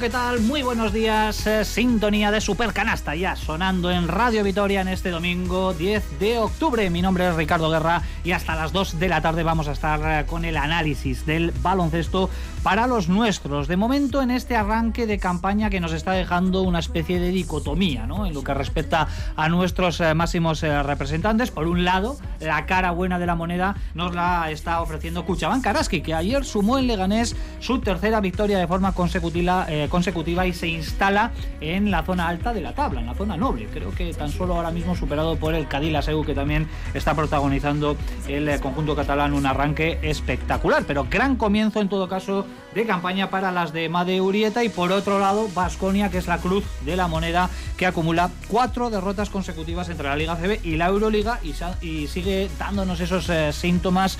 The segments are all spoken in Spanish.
¿qué tal? Muy buenos días. Eh, sintonía de Supercanasta ya sonando en Radio Vitoria en este domingo 10 de octubre. Mi nombre es Ricardo Guerra y hasta las 2 de la tarde vamos a estar eh, con el análisis del baloncesto para los nuestros. De momento en este arranque de campaña que nos está dejando una especie de dicotomía, ¿no? En lo que respecta a nuestros eh, máximos representantes. Por un lado, la cara buena de la moneda nos la está ofreciendo Cuchabán Karaski, que ayer sumó en Leganés su tercera victoria de forma consecutiva, eh, consecutiva y se instala en la zona alta de la tabla, en la zona noble. Creo que tan solo ahora mismo superado por el Cadilla Seu, que también está protagonizando el eh, conjunto catalán un arranque espectacular. Pero gran comienzo en todo caso de campaña para las de Made Urieta y por otro lado Vasconia, que es la cruz de la moneda que acumula cuatro derrotas consecutivas entre la Liga CB y la Euroliga y, sigue dándonos esos eh, síntomas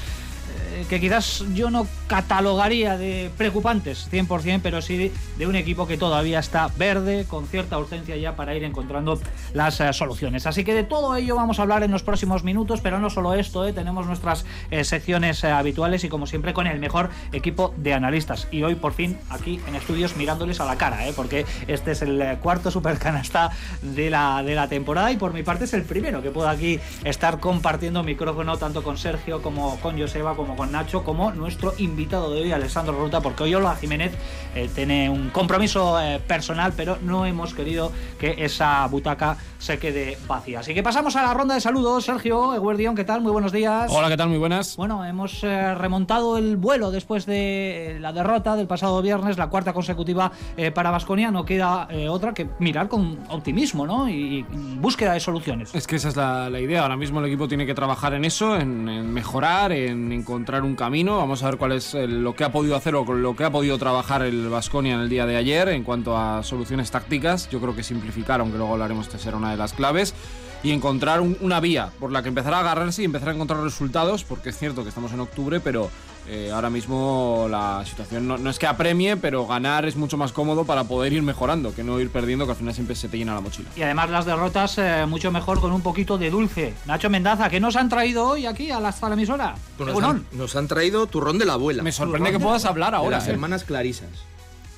que quizás yo no catalogaría de preocupantes 100%, pero sí de un equipo que todavía está verde, con cierta urgencia ya para ir encontrando las eh, soluciones. Así que de todo ello vamos a hablar en los próximos minutos, pero no solo esto, eh, tenemos nuestras secciones habituales y como siempre con el mejor equipo de analistas. Y hoy por fin aquí en estudios mirándoles a la cara, porque este es el cuarto supercanasta de la, de la temporada y por mi parte es el primero que puedo aquí estar compartiendo micrófono tanto con Sergio como con Joseba como con Nacho, como nuestro invitado de hoy, Alessandro Ruta, porque hoy Ola Jiménez eh, tiene un compromiso eh, personal, pero no hemos querido que esa butaca se quede vacía. Así que pasamos a la ronda de saludos. Sergio Eguerdión, ¿qué tal? Muy buenos días. Hola, ¿qué tal? Muy buenas. Bueno, hemos eh, remontado el vuelo después de la derrota del pasado viernes, la cuarta consecutiva para Vasconia. No queda otra que mirar con optimismo, ¿no? Y, búsqueda de soluciones. Es que esa es la, idea. Ahora mismo el equipo tiene que trabajar en eso, en, en mejorar, en encontrar un camino. Vamos a ver cuál es lo que ha podido hacer o lo que ha podido trabajar el Vasconia en el día de ayer en cuanto a soluciones tácticas. Yo creo que simplificar, aunque luego hablaremos de ser una de las claves y encontrar una vía por la que empezar a agarrarse y empezar a encontrar resultados, porque es cierto que estamos en octubre, pero eh, ahora mismo la situación no, es que apremie, pero ganar es mucho más cómodo para poder ir mejorando, que no ir perdiendo, que al final siempre se te llena la mochila. Y además las derrotas eh, mucho mejor con un poquito de dulce. Nacho Mendaza, ¿qué nos han traído hoy aquí a la, a la emisora? Pues nos, han, traído turrón de la abuela. Me sorprende que puedas hablar ahora. las ¿eh? hermanas Clarisas.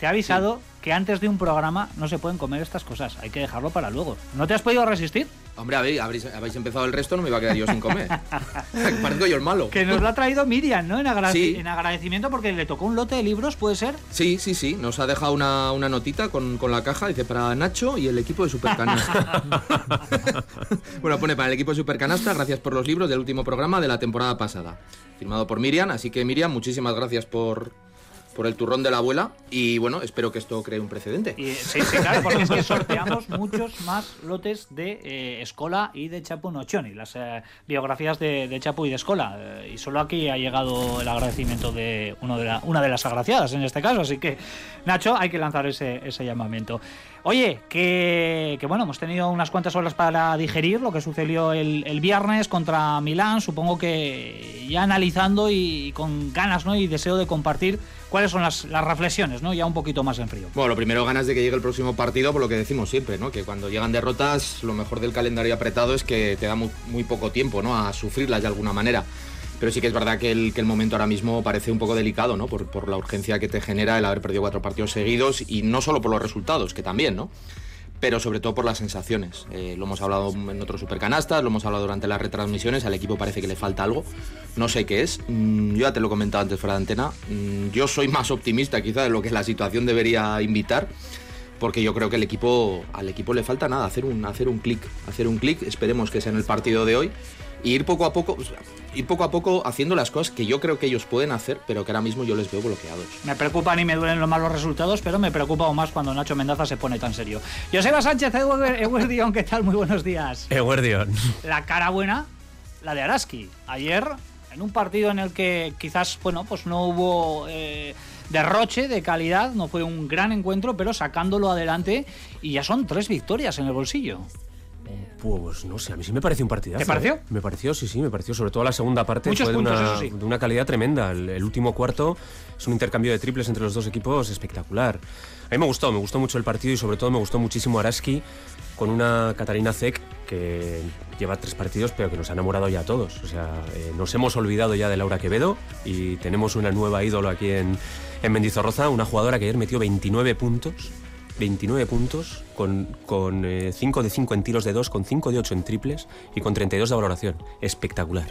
Te he avisado que antes de un programa no se pueden comer estas cosas, hay que dejarlo para luego. ¿No te has podido resistir? Hombre, habéis, habéis empezado el resto, no me iba a quedar yo sin comer. Parezco yo el malo. Que nos lo ha traído Miriam, ¿no? En, en, agradecimiento porque le tocó un lote de libros, ¿puede ser? Sí, sí, sí. Nos ha dejado una, notita con, la caja, dice para Nacho y el equipo de Supercanasta. bueno, pone para el equipo de Supercanasta, gracias por los libros del último programa de la temporada pasada. Firmado por Miriam, así que Miriam, muchísimas gracias por, por el turrón de la abuela y bueno, espero que esto cree un precedente. sí, sí, claro, porque es que sorteamos muchos más lotes de eh, Escola y de Chapu Nochoni, las eh, biografías de, de, Chapu y de Escola. Eh, y solo aquí ha llegado el agradecimiento de, uno de la, una de las agraciadas en este caso, así que Nacho, hay que lanzar ese, ese llamamiento. Oye, que, bueno, hemos tenido unas cuantas horas para digerir lo que sucedió el, viernes contra Milán, supongo que ya analizando y, con ganas ¿no? y deseo de compartir cuáles son las, reflexiones, ¿no? ya un poquito más en frío. Bueno, lo primero ganas de que llegue el próximo partido, por lo que decimos siempre, ¿no? que cuando llegan derrotas lo mejor del calendario apretado es que te da muy, muy poco tiempo ¿no? a sufrirlas de alguna manera. Pero sí que es verdad que el, que el momento ahora mismo parece un poco delicado, ¿no? Por, por la urgencia que te genera el haber perdido cuatro partidos seguidos y no solo por los resultados, que también, ¿no? pero sobre todo por las sensaciones. Eh, lo hemos hablado en otros supercanastas, lo hemos hablado durante las retransmisiones, al equipo parece que le falta algo, no sé qué es, mm, yo ya te lo he comentado antes fuera de antena, mm, yo soy más optimista quizá de lo que la situación debería invitar, porque yo creo que el equipo, al equipo le falta nada, hacer un, hacer un clic, hacer un clic, esperemos que sea en el partido de hoy, y ir poco a poco, ir poco a poco haciendo las cosas que yo creo que ellos pueden hacer, pero que ahora mismo yo les veo bloqueados. Me preocupan y me duelen los malos resultados, pero me preocupa aún más cuando Nacho Mendaza se pone tan serio. Joseba Sánchez, Eguerdion, ¿qué tal? Muy buenos días. Eguerdion. La cara buena, la de Araski. Ayer, en un partido en el que quizás, bueno, pues no hubo... Eh, derroche de calidad, no fue un gran encuentro, pero sacándolo adelante y ya son tres victorias en el bolsillo. Pues no sé, a mí sí me pareció un partidazo. ¿Te pareció? ¿eh? Me pareció, sí, sí, me pareció. Sobre todo la segunda parte fue de, una, calidad tremenda. El, último cuarto es un intercambio de triples entre los dos equipos espectacular. A mí me gustó, me gustó mucho el partido y sobre todo me gustó muchísimo Araski con una Catarina Zek que lleva tres partidos pero que nos ha enamorado ya a todos. O sea, eh, nos hemos olvidado ya de Laura Quevedo y tenemos una nueva ídolo aquí en, en Mendizorroza, una jugadora que ayer metió 29 puntos 29 puntos, con, con 5 eh, de 5 en tiros de 2, con 5 de 8 en triples y con 32 de valoración. Espectacular.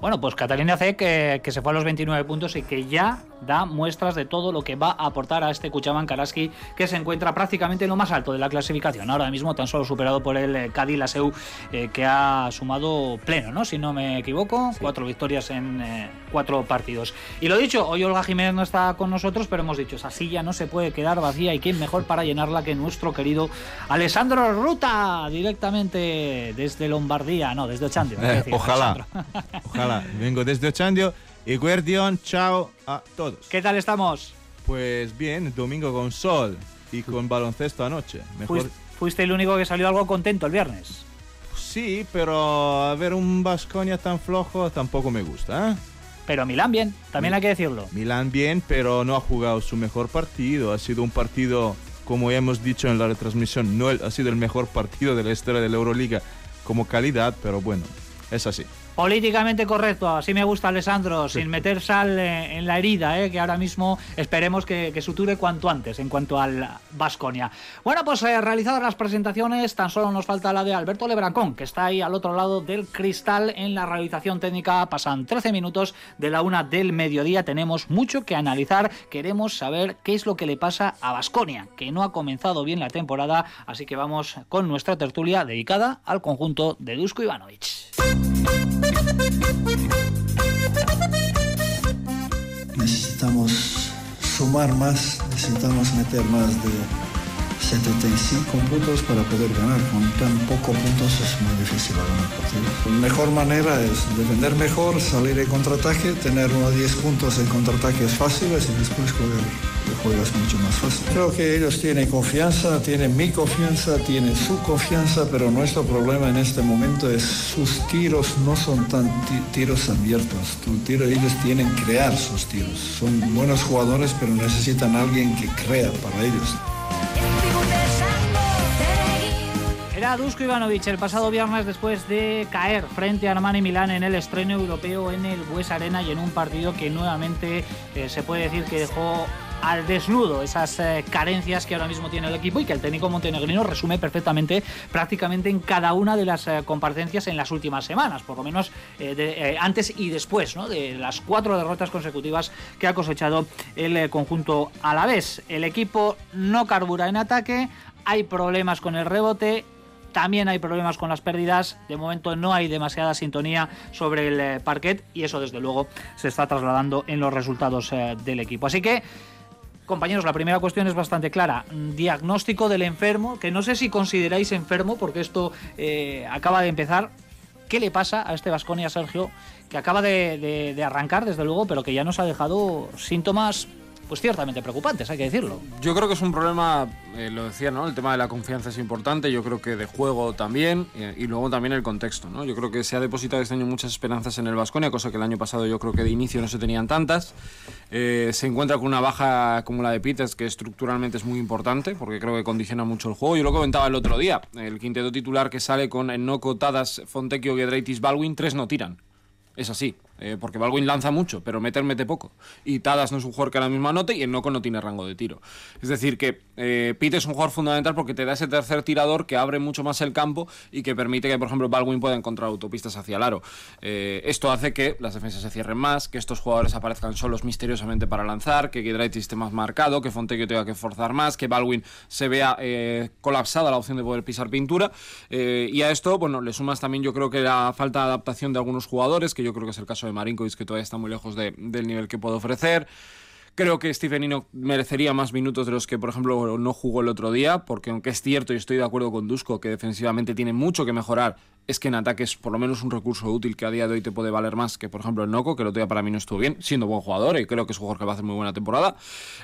Bueno, pues Catalina C que, que, se fue a los 29 puntos y que ya da muestras de todo lo que va a aportar a este Cuchaban Karaski que se encuentra prácticamente en lo más alto de la clasificación. Ahora mismo tan solo superado por el eh, Cádiz Laseu eh, que ha sumado pleno, ¿no? Si no me equivoco, cuatro victorias en eh, cuatro partidos. Y lo dicho, hoy Olga Jiménez no está con nosotros, pero hemos dicho, esa silla no se puede quedar vacía y quién mejor para llenarla que nuestro querido Alessandro Ruta, directamente desde Lombardía, no, desde Ochandio. ojalá, ojalá vengo desde Ochandio y Guardión, chao a todos. ¿Qué tal estamos? Pues bien, domingo con sol y con baloncesto anoche. Mejor... ¿Fuiste el único que salió algo contento el viernes? Sí, pero a ver un Vasconia tan flojo tampoco me gusta. ¿eh? Pero Milán bien, también hay que decirlo. Milán bien, pero no ha jugado su mejor partido. Ha sido un partido, como ya hemos dicho en la retransmisión, no ha sido el mejor partido de la historia de la Euroliga como calidad, pero bueno, es así. Políticamente correcto, así me gusta Alessandro, sin meter sal en la herida, eh, que ahora mismo esperemos que, suture cuanto antes en cuanto al Vasconia. Bueno, pues eh, realizadas las presentaciones, tan solo nos falta la de Alberto Lebrancón, que está ahí al otro lado del cristal en la realización técnica. Pasan 13 minutos de la una del mediodía, tenemos mucho que analizar, queremos saber qué es lo que le pasa a Vasconia, que no ha comenzado bien la temporada, así que vamos con nuestra tertulia dedicada al conjunto de Dusko Ivanovic. Necesitamos sumar más, necesitamos meter más de 75 puntos para poder ganar. Con tan pocos puntos es muy difícil ganar partido. La mejor manera es defender mejor, salir en contraataque, tener unos 10 puntos en contraataques fáciles y después jugar juegas mucho más fácil. Creo que ellos tienen confianza, tienen mi confianza, tienen su confianza, pero nuestro problema en este momento es sus tiros no son tan tiros abiertos. Tu tiro, ellos tienen que crear sus tiros. Son buenos jugadores, pero necesitan alguien que crea para ellos. Era Dusko Ivanovic el pasado viernes después de caer frente a Armani Milán en el estreno europeo en el Bues Arena y en un partido que nuevamente eh, se puede decir que dejó al desnudo esas eh, carencias que ahora mismo tiene el equipo y que el técnico montenegrino resume perfectamente prácticamente en cada una de las eh, comparecencias en las últimas semanas, por lo menos eh, antes y después de las cuatro derrotas consecutivas que ha cosechado el conjunto a la vez. El equipo no carbura en ataque, hay problemas con el rebote, también hay problemas con las pérdidas. De momento no hay demasiada sintonía sobre el parquet y eso desde luego se está trasladando en los resultados del equipo. Así que Compañeros, la primera cuestión es bastante clara. Diagnóstico del enfermo, que no sé si consideráis enfermo, porque esto eh, acaba de empezar. ¿Qué le pasa a este Vasconia, Sergio, que acaba de, de, arrancar, desde luego, pero que ya nos ha dejado síntomas pues ciertamente preocupantes, hay que decirlo. Yo creo que es un problema, eh, lo decía, ¿no? El tema de la confianza es importante, yo creo que de juego también, y, luego también el contexto, ¿no? Yo creo que se ha depositado este año muchas esperanzas en el Vasconia, cosa que el año pasado yo creo que de inicio no se tenían tantas. Eh, se encuentra con una baja como la de Peters, que estructuralmente es muy importante, porque creo que condiciona mucho el juego. Yo lo comentaba el otro día, el quinteto titular que sale con Enoco, Tadas, Fontecchio, Gedreitis, Baldwin, tres no tiran. Es así. Eh, porque Baldwin lanza mucho, pero meter mete poco. Y Tadas no es un jugador que ahora mismo anote y el Noco no tiene rango de tiro. Es decir, que eh, Pete es un jugador fundamental porque te da ese tercer tirador que abre mucho más el campo y que permite que, por ejemplo, Baldwin pueda encontrar autopistas hacia el aro. Eh, esto hace que las defensas se cierren más, que estos jugadores aparezcan solos misteriosamente para lanzar, que Giedraitis esté más marcado, que Fontecchio tenga que forzar más, que Baldwin se vea colapsada la opción de poder pisar pintura. y a esto, bueno, le sumas también yo creo que la falta de adaptación de algunos jugadores, que yo creo que es el caso de Marinkovic, que todavía está muy lejos del nivel que puede ofrecer. Creo que Stevenino merecería más minutos de los que, por ejemplo, no jugó el otro día, porque aunque es cierto y estoy de acuerdo con Dusko que defensivamente tiene mucho que mejorar, es que en ataque es por lo menos un recurso útil que a día de hoy te puede valer más que, por ejemplo, el Noco, que el otro día para mí no estuvo bien, siendo buen jugador y creo que es un jugador que va a hacer muy buena temporada.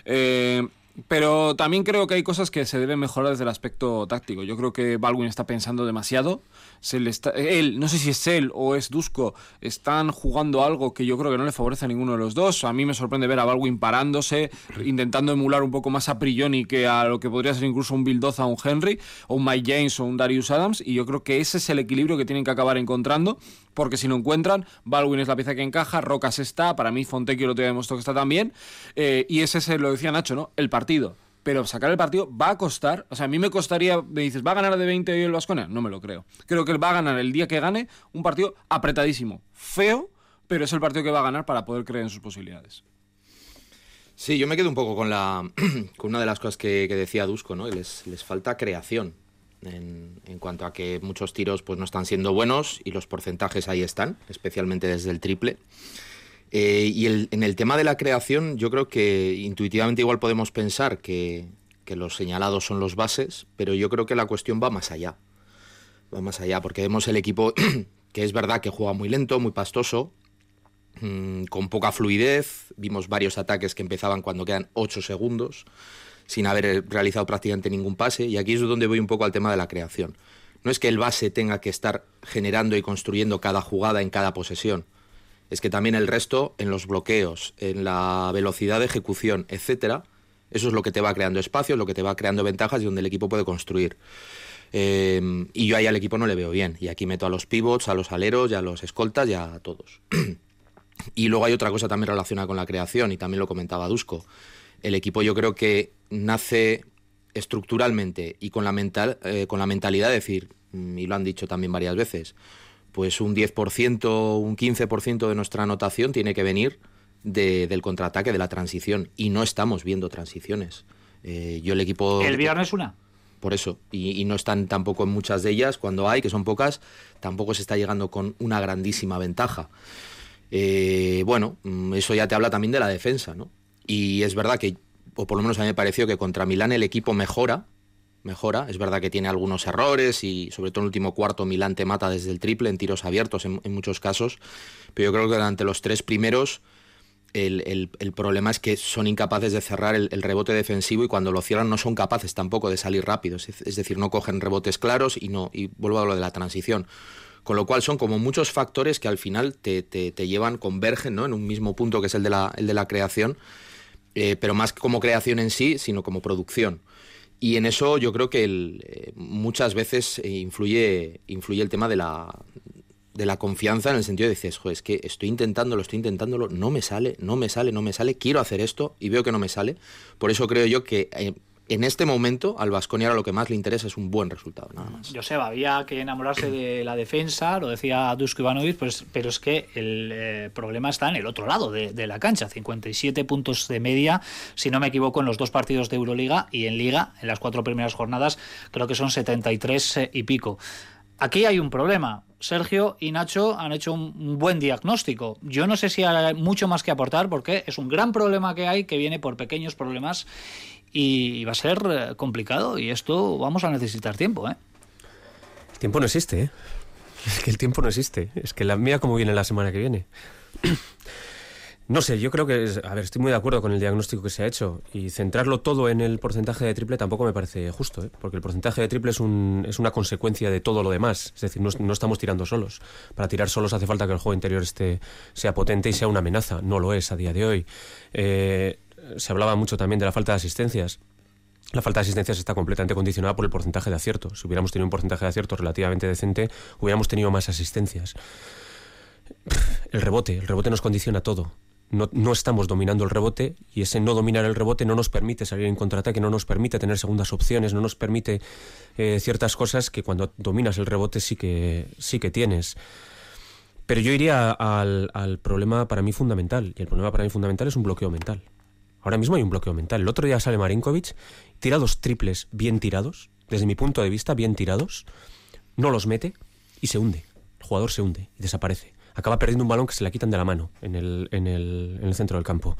Eh, Pero también creo que hay cosas que se deben mejorar desde el aspecto táctico. Yo creo que Baldwin está pensando demasiado. Se le está, él, no sé si es él o es Dusko, están jugando algo que yo creo que no le favorece a ninguno de los dos. A mí me sorprende ver a Baldwin parándose, intentando emular un poco más a Prioni que a lo que podría ser incluso un Bill Doza, un Henry, o un Mike James o un Darius Adams. Y yo creo que ese es el equilibrio que tienen que acabar encontrando porque si no encuentran, Baldwin es la pieza que encaja, Rocas está, para mí Fontecchio lo te demostrado que está también, eh, y ese es, lo decía Nacho, ¿no? El partido. Pero sacar el partido va a costar, o sea, a mí me costaría, me dices, ¿va a ganar de 20 hoy el Vasconia? No me lo creo. Creo que él va a ganar el día que gane un partido apretadísimo, feo, pero es el partido que va a ganar para poder creer en sus posibilidades. Sí, yo me quedo un poco con la con una de las cosas que, decía Dusko, ¿no? Les, les falta creación en, cuanto a que muchos tiros pues, no están siendo buenos y los porcentajes ahí están, especialmente desde el triple. Eh, y en el tema de la creación, yo creo que intuitivamente igual podemos pensar que, los señalados son los bases, pero yo creo que la cuestión va más allá. Va más allá, porque vemos el equipo que es verdad que juega muy lento, muy pastoso, mm, con poca fluidez. Vimos varios ataques que empezaban cuando quedan 8 segundos sin haber realizado prácticamente ningún pase. Y aquí es donde voy un poco al tema de la creación. No es que el base tenga que estar generando y construyendo cada jugada en cada posesión. Es que también el resto, en los bloqueos, en la velocidad de ejecución, etcétera, eso es lo que te va creando espacio, lo que te va creando ventajas y donde el equipo puede construir. Em, y yo ahí al equipo no le veo bien. Y aquí meto a los pivots, a los aleros, y a los escoltas y a todos. y luego hay otra cosa también relacionada con la creación, y también lo comentaba Dusko. El equipo yo creo que nace estructuralmente y con la, mental, eh, con la mentalidad de decir, mm, y lo han dicho también varias veces, pues un 10%, un 15% de nuestra anotación tiene que venir del contraataque, de la transición, y no estamos viendo transiciones. Eh, yo el equipo... El viernes una. Por eso, y, no están tampoco en muchas de ellas, cuando hay, que son pocas, tampoco se está llegando con una grandísima ventaja. Eh, bueno, mm, eso ya te habla también de la defensa, ¿no? Y es verdad que o por lo menos a mí me pareció que contra Milán el equipo mejora, mejora, es verdad que tiene algunos errores y sobre todo en el último cuarto Milán te mata desde el triple en tiros abiertos en, muchos casos, pero yo creo que durante los tres primeros el, problema es que son incapaces de cerrar el, rebote defensivo y cuando lo cierran no son capaces tampoco de salir rápido, es, decir, no cogen rebotes claros y no y vuelvo a lo de la transición. Con lo cual son como muchos factores que al final te, te, te llevan, convergen ¿no? en un mismo punto que es el de la, el de la creación eh, pero más como creación en sí, sino como producción. Y en eso yo creo que eh, muchas veces eh, influye, influye el tema de la, de la confianza en el sentido de dices, es que estoy intentándolo, estoy intentándolo, no me sale, no me sale, no me sale, quiero hacer esto y veo que no me sale. Por eso creo yo que en este momento al Vasconia ahora lo que más le interesa es un buen resultado, nada más. Joseba, había que enamorarse de la defensa, lo decía Dusko Ivanovic, pues, pero es que el eh, problema está en el otro lado de, la cancha, 57 puntos de media, si no me equivoco, en los dos partidos de Euroliga y en Liga, en las cuatro primeras jornadas, creo que son 73 eh, y pico. Aquí hay un problema. Sergio y Nacho han hecho un buen diagnóstico. Yo no sé si hay mucho más que aportar porque es un gran problema que hay que viene por pequeños problemas y va a ser eh, complicado y esto vamos a necesitar tiempo. ¿eh? El tiempo no existe, ¿eh? Es que el tiempo no existe. Es que la mía como viene la semana que viene. No sé, yo creo que, a ver, estoy muy de acuerdo con el diagnóstico que se ha hecho y centrarlo todo en el porcentaje de triple tampoco me parece justo, ¿eh? porque el porcentaje de triple es, un, es una consecuencia de todo lo demás, es decir, no, no, estamos tirando solos. Para tirar solos hace falta que el juego interior esté, sea potente y sea una amenaza, no lo es a día de hoy. Eh, se hablaba mucho también de la falta de asistencias. La falta de asistencias está completamente condicionada por el porcentaje de acierto. Si hubiéramos tenido un porcentaje de acierto relativamente decente, hubiéramos tenido más asistencias. El rebote, el rebote nos condiciona todo. No, estamos dominando el rebote y ese no dominar el rebote no nos permite salir en contraataque, no nos permite tener segundas opciones, no nos permite eh, ciertas cosas que cuando dominas el rebote sí que, sí que tienes. Pero yo iría al problema para mí fundamental, y el problema para mí fundamental es un bloqueo mental. Ahora mismo hay un bloqueo mental. El otro día sale Marinkovic, tira dos triples bien tirados, desde mi punto de vista, bien tirados, no los mete y se hunde. El jugador se hunde y desaparece. Acaba perdiendo un balón que se le quitan de la mano en el, en el, en el centro del campo.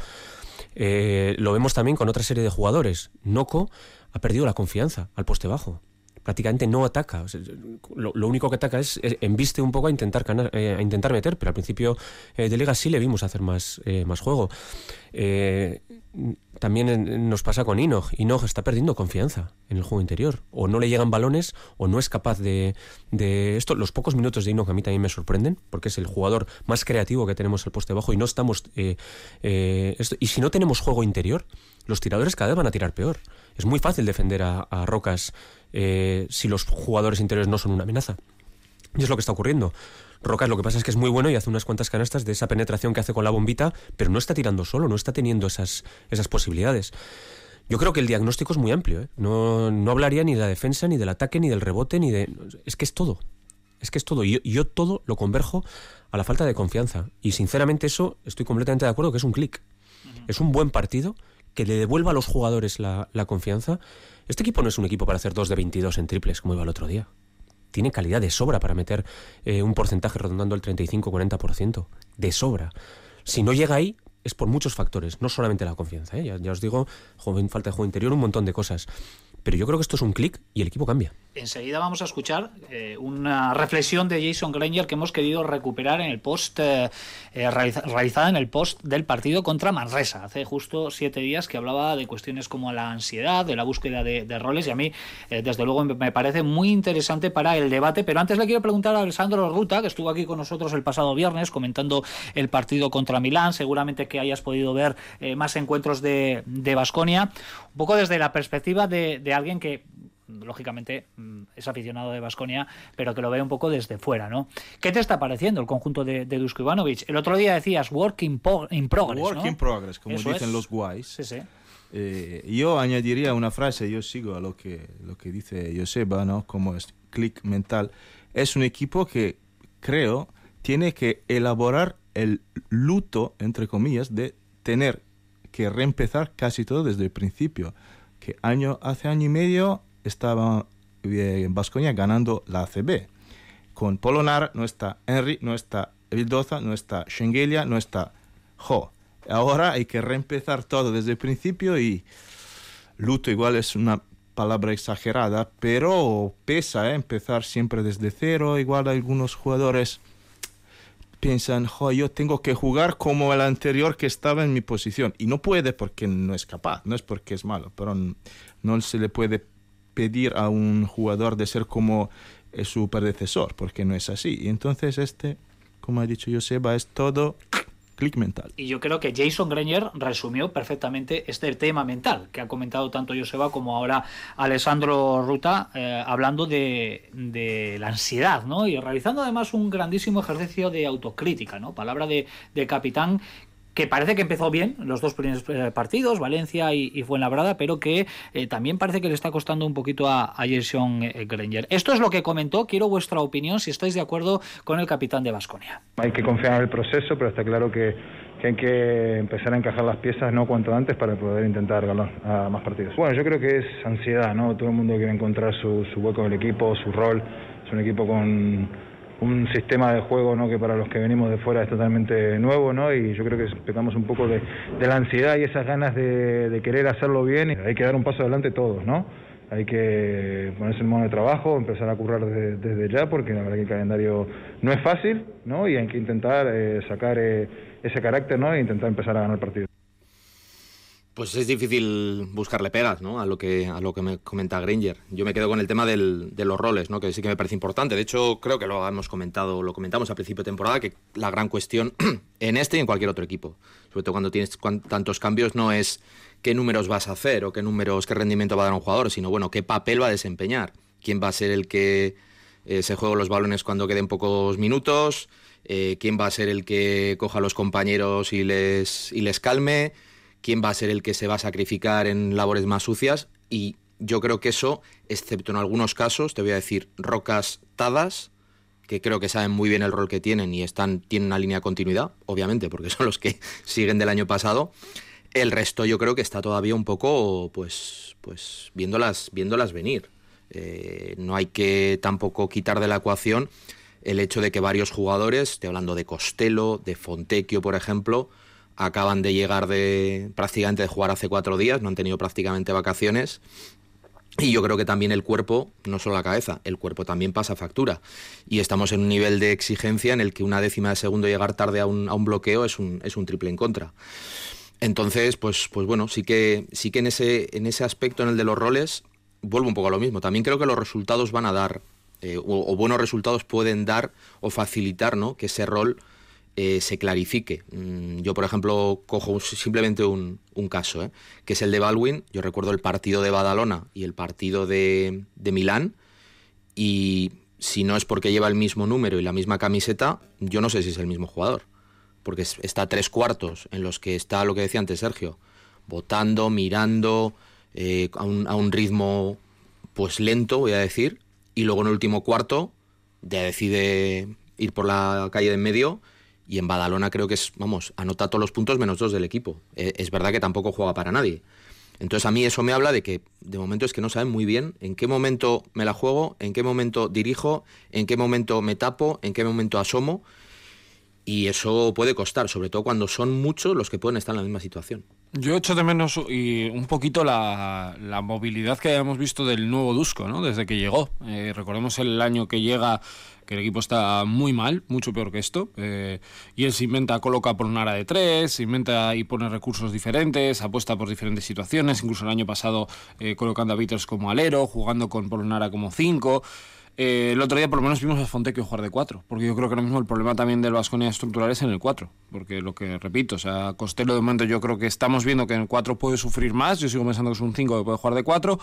Eh, lo vemos también con otra serie de jugadores. Noco ha perdido la confianza al poste bajo prácticamente no ataca. lo, único que ataca es, embiste un poco a intentar, a intentar meter, pero al principio de liga sí le vimos hacer más, más juego. también nos pasa con Inog. Inog está perdiendo confianza en el juego interior. O no le llegan balones o no es capaz de, de esto. Los pocos minutos de Inog a mí también me sorprenden porque es el jugador más creativo que tenemos al poste bajo y no estamos... y si no tenemos juego interior, los tiradores cada vez van a tirar peor. Es muy fácil defender a, Rocas eh, si los jugadores interiores no son una amenaza. Y es lo que está ocurriendo. Rocas lo que pasa es que es muy bueno y hace unas cuantas canastas de esa penetración que hace con la bombita, pero no está tirando solo, no está teniendo esas, esas posibilidades. Yo creo que el diagnóstico es muy amplio. ¿eh? No, no, hablaría ni de la defensa, ni del ataque, ni del rebote, ni de... Es que es todo. Es que es todo. Y yo, todo lo converjo a la falta de confianza. Y sinceramente eso estoy completamente de acuerdo que es un clic. Es un buen partido que le devuelva a los jugadores la, confianza. Este equipo no es un equipo para hacer 2 de 22 en triples como iba el otro día. Tiene calidad de sobra para meter eh, un porcentaje rondando el 35-40%. De sobra. Si no llega ahí, es por muchos factores, no solamente la confianza. ¿eh? Ya, os digo, falta de juego interior, un montón de cosas. Pero yo creo que esto es un clic y el equipo cambia. Enseguida vamos a escuchar eh, una reflexión de Jason Granger que hemos querido recuperar en el post eh, eh, realizada en el post del partido contra Manresa hace justo siete días que hablaba de cuestiones como la ansiedad, de la búsqueda de, roles y a mí desde luego me parece muy interesante para el debate. Pero antes le quiero preguntar a Alessandro Ruta que estuvo aquí con nosotros el pasado viernes comentando el partido contra Milán. Seguramente que hayas podido ver más encuentros de Basconia, un poco desde la perspectiva de alguien que lógicamente mm, es aficionado de Basconia, pero que lo ve un poco desde fuera, ¿no? ¿Qué te está pareciendo el conjunto de, de Dusko Ivanovic? El otro día decías work in, progress, Work in progress, como dicen los guays. Sí, sí. Eh, yo añadiría una frase, yo sigo a lo que, lo que dice Joseba, ¿no? Como es click mental. Es un equipo que creo tiene que elaborar el luto, entre comillas, de tener que reempezar casi todo desde el principio que año, hace año y medio estaba en Vascoña ganando la ACB. Con Polonar no está Henry, no está Vildoza, no está Schengelia, no está Jo. Ahora hay que reempezar todo desde el principio y luto igual es una palabra exagerada, pero pesa ¿eh? empezar siempre desde cero. Igual algunos jugadores piensan, jo, yo tengo que jugar como el anterior que estaba en mi posición. Y no puede porque no es capaz, no es porque es malo, pero no se le puede pedir a un jugador de ser como eh, su predecesor, porque no es así. Y entonces este, como ha dicho Joseba, es todo clic mental. Y yo creo que Jason Greiner resumió perfectamente este tema mental que ha comentado tanto Joseba como ahora Alessandro Ruta, eh, hablando de, de, la ansiedad, ¿no? Y realizando además un grandísimo ejercicio de autocrítica, ¿no? Palabra de, de capitán que parece que empezó bien los dos primeros eh, partidos, Valencia y, y Fuenlabrada, pero que eh, también parece que le está costando un poquito a, Jason eh, Granger. Esto es lo que comentó, quiero vuestra opinión si estáis de acuerdo con el capitán de Vasconia. Hay que confiar en el proceso, pero está claro que, hay que empezar a encajar las piezas no cuanto antes para poder intentar ganar a más partidos. Bueno, yo creo que es ansiedad, ¿no? Todo el mundo quiere encontrar su, su hueco en el equipo, su rol. Es un equipo con un sistema de juego ¿no? que para los que venimos de fuera es totalmente nuevo ¿no? y yo creo que pecamos un poco de, la ansiedad y esas ganas de, querer hacerlo bien. Hay que dar un paso adelante todos, ¿no? Hay que ponerse en modo de trabajo, empezar a currar desde, ya, porque la verdad que el calendario no es fácil, ¿no? Y hay que intentar eh, sacar eh, ese carácter, ¿no? E intentar empezar a ganar partidos. Pues es difícil buscarle pegas, ¿no? A lo que a lo que me comenta Granger. Yo me quedo con el tema de los roles, ¿no? Que sí que me parece importante. De hecho, creo que lo hemos comentado, lo comentamos a principio de temporada, que la gran cuestión en este y en cualquier otro equipo, sobre todo cuando tienes tantos cambios, no es qué números vas a hacer o qué números, qué rendimiento va a dar un jugador, sino bueno, qué papel va a desempeñar. Quién va a ser el que eh, se juegue los balones cuando queden pocos minutos, eh, quién va a ser el que coja a los compañeros y les, y les calme quién va a ser el que se va a sacrificar en labores más sucias y yo creo que eso, excepto en algunos casos, te voy a decir rocas tadas, que creo que saben muy bien el rol que tienen y están, tienen una línea de continuidad, obviamente, porque son los que siguen del año pasado. El resto yo creo que está todavía un poco, pues, pues viéndolas, viéndolas venir. Eh, no hay que tampoco quitar de la ecuación el hecho de que varios jugadores, estoy hablando de Costello, de Fontecchio, por ejemplo, acaban de llegar de prácticamente de jugar hace cuatro días, no han tenido prácticamente vacaciones Y yo creo que también el cuerpo, no solo la cabeza, el cuerpo también pasa factura. Y estamos en un nivel de exigencia en el que una décima de segundo llegar tarde a un, a un bloqueo es un, es un triple en contra. Entonces, pues, pues bueno, sí que, sí que en, ese, en ese aspecto, en el de los roles, vuelvo un poco a lo mismo. También creo que los resultados van a dar, eh, o, buenos resultados pueden dar o facilitar ¿no? que ese rol eh, se clarifique. Mm, yo, por ejemplo, cojo simplemente un, caso, ¿eh? que es el de Baldwin. Yo recuerdo el partido de Badalona y el partido de, de Milán, y si no es porque lleva el mismo número y la misma camiseta, yo no sé si es el mismo jugador. Porque está tres cuartos en los que está lo que decía antes Sergio, votando, mirando, eh, a, un, a, un, ritmo pues lento, voy a decir, y luego en el último cuarto ya decide ir por la calle de en medio y en Badalona creo que es, vamos, anota todos los puntos menos dos del equipo. Eh, es verdad que tampoco juega para nadie. Entonces a mí eso me habla de que de momento es que no saben muy bien en qué momento me la juego, en qué momento dirijo, en qué momento me tapo, en qué momento asomo. Y eso puede costar, sobre todo cuando son muchos los que pueden estar en la misma situación. Yo echo de menos y un poquito la, movilidad que hayamos visto del nuevo Dusko, ¿no? Desde que llegó. Eh, recordemos el año que llega, que el equipo está muy mal, mucho peor que esto. Eh, y él se inventa, coloca por un ara de tres, se inventa y pone recursos diferentes, apuesta por diferentes situaciones. Incluso el año pasado eh, colocando a Beatles como alero, jugando con Polonara como cinco. Eh, el otro día por lo menos vimos a Fontecchio jugar de 4, porque yo creo que ahora mismo el problema también del Vasconia estructural es en el 4, porque lo que repito, o sea, Costello de momento yo creo que estamos viendo que en el 4 puede sufrir más, yo sigo pensando que es un 5 que puede jugar de 4.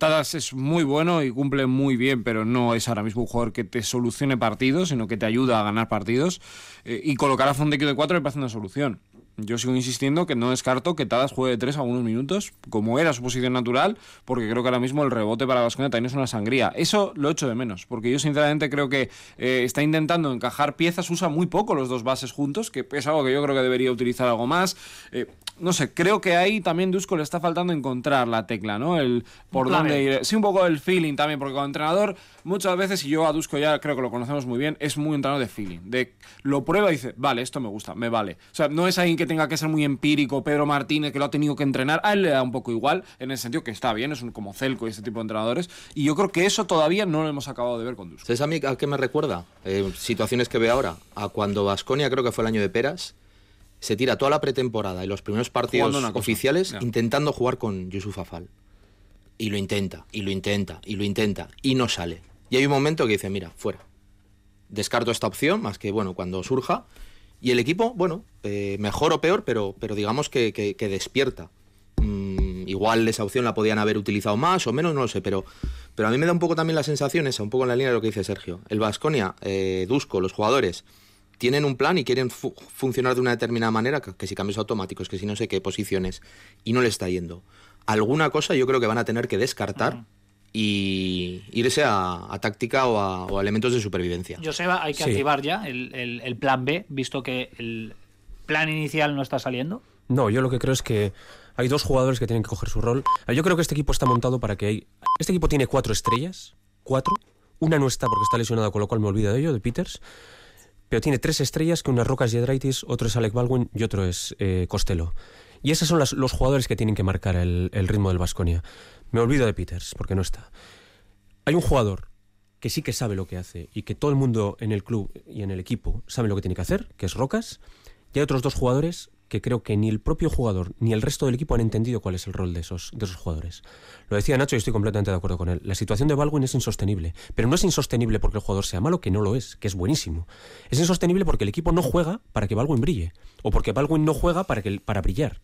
Tadas es muy bueno y cumple muy bien, pero no es ahora mismo un jugador que te solucione partidos, sino que te ayuda a ganar partidos. Eh, y colocar a Fontecchio de 4 me parece una solución. Yo sigo insistiendo que no descarto que Tadas juegue de 3 algunos minutos, como era su posición natural, porque creo que ahora mismo el rebote para Vasconia también es una sangría. Eso lo echo de menos, porque yo sinceramente creo que eh, está intentando encajar piezas, usa muy poco los dos bases juntos, que es algo que yo creo que debería utilizar algo más. Eh, no sé, creo que ahí también Dusko le está faltando encontrar la tecla, ¿no? El por dónde ir. Sí, un poco el feeling también, porque como entrenador, muchas veces, y yo a Dusko ya creo que lo conocemos muy bien, es muy entrenador de feeling. De lo prueba y dice, vale, esto me gusta, me vale. O sea, no es alguien que tenga que ser muy empírico, Pedro Martínez, que lo ha tenido que entrenar. A él le da un poco igual, en el sentido que está bien, es un, como Celco y ese tipo de entrenadores. Y yo creo que eso todavía no lo hemos acabado de ver con Dusko. ¿Sabes a mí a qué me recuerda? Eh, situaciones que ve ahora. A cuando Vasconia, creo que fue el año de Peras se tira toda la pretemporada y los primeros partidos oficiales intentando jugar con Yusuf Afal. Y lo intenta, y lo intenta, y lo intenta, y no sale. Y hay un momento que dice, mira, fuera. Descarto esta opción, más que, bueno, cuando surja. Y el equipo, bueno, eh, mejor o peor, pero, pero digamos que, que, despierta. Mm, igual esa opción la podían haber utilizado más o menos, no lo sé, pero, pero a mí me da un poco también la sensación esa, un poco en la línea de lo que dice Sergio. El Vasconia, eh, Dusko, los jugadores, tienen un plan y quieren funcionar de una determinada manera, que, si cambios automáticos, que si no sé qué posiciones, y no le está yendo. Alguna cosa yo creo que van a tener que descartar. y irse a, táctica o a, elementos de supervivencia. Joseba, hay que activar ya el, plan B, visto que el plan inicial no está saliendo. No, yo lo que creo es que hay dos jugadores que tienen que coger su rol. Yo creo que este equipo está montado para que hay... Este equipo tiene cuatro estrellas, cuatro. Una no está porque está lesionada, con lo cual me olvido de ello, de Peters pero tiene tres estrellas, que una es Rocas Yedraitis, otro es Alec Baldwin y otro es eh, Costello. Y esos son los jugadores que tienen que marcar el, ritmo del Vasconia. Me olvido de Peters, porque no está. Hay un jugador que sí que sabe lo que hace y que todo el mundo en el club y en el equipo sabe lo que tiene que hacer, que es Rocas. Y hay otros dos jugadores que creo que ni el propio jugador ni el resto del equipo han entendido cuál es el rol de esos, de esos jugadores. Lo decía Nacho y estoy completamente de acuerdo con él. La situación de Baldwin es insostenible, pero no es insostenible porque el jugador sea malo, que no lo es, que es buenísimo. Es insostenible porque el equipo no juega para que Baldwin brille, o porque Baldwin no juega para, que, para brillar.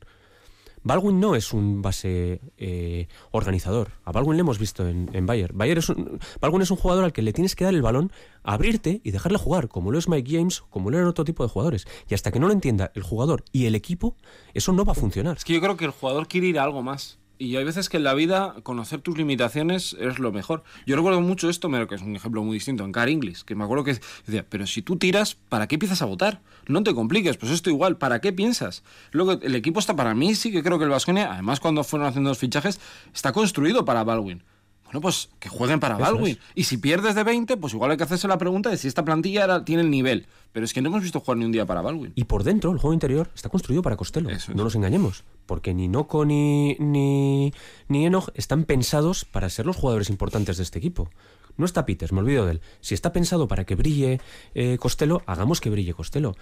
Baldwin no es un base eh, organizador. A Baldwin le hemos visto en, en Bayer. Bayer es un, Baldwin es un jugador al que le tienes que dar el balón, abrirte y dejarle jugar, como lo es Mike James, como lo eran otro tipo de jugadores. Y hasta que no lo entienda el jugador y el equipo, eso no va a funcionar. Es que yo creo que el jugador quiere ir a algo más. Y hay veces que en la vida conocer tus limitaciones es lo mejor. Yo recuerdo mucho esto, que es un ejemplo muy distinto, en Car English, que me acuerdo que decía, pero si tú tiras, ¿para qué empiezas a votar? No te compliques, pues esto igual, ¿para qué piensas? Luego, el equipo está para mí, sí que creo que el Vasconia, además cuando fueron haciendo los fichajes, está construido para Baldwin. Bueno, pues que jueguen para Baldwin. Y si pierdes de 20, pues igual hay que hacerse la pregunta de si esta plantilla tiene el nivel. Pero es que no hemos visto jugar ni un día para Baldwin. Y por dentro, el juego interior está construido para Costello. No nos engañemos. Porque ni Noco ni, ni, ni Enoch están pensados para ser los jugadores importantes de este equipo. No está Peters, me olvido de él. Si está pensado para que brille eh, Costello, hagamos que brille Costello.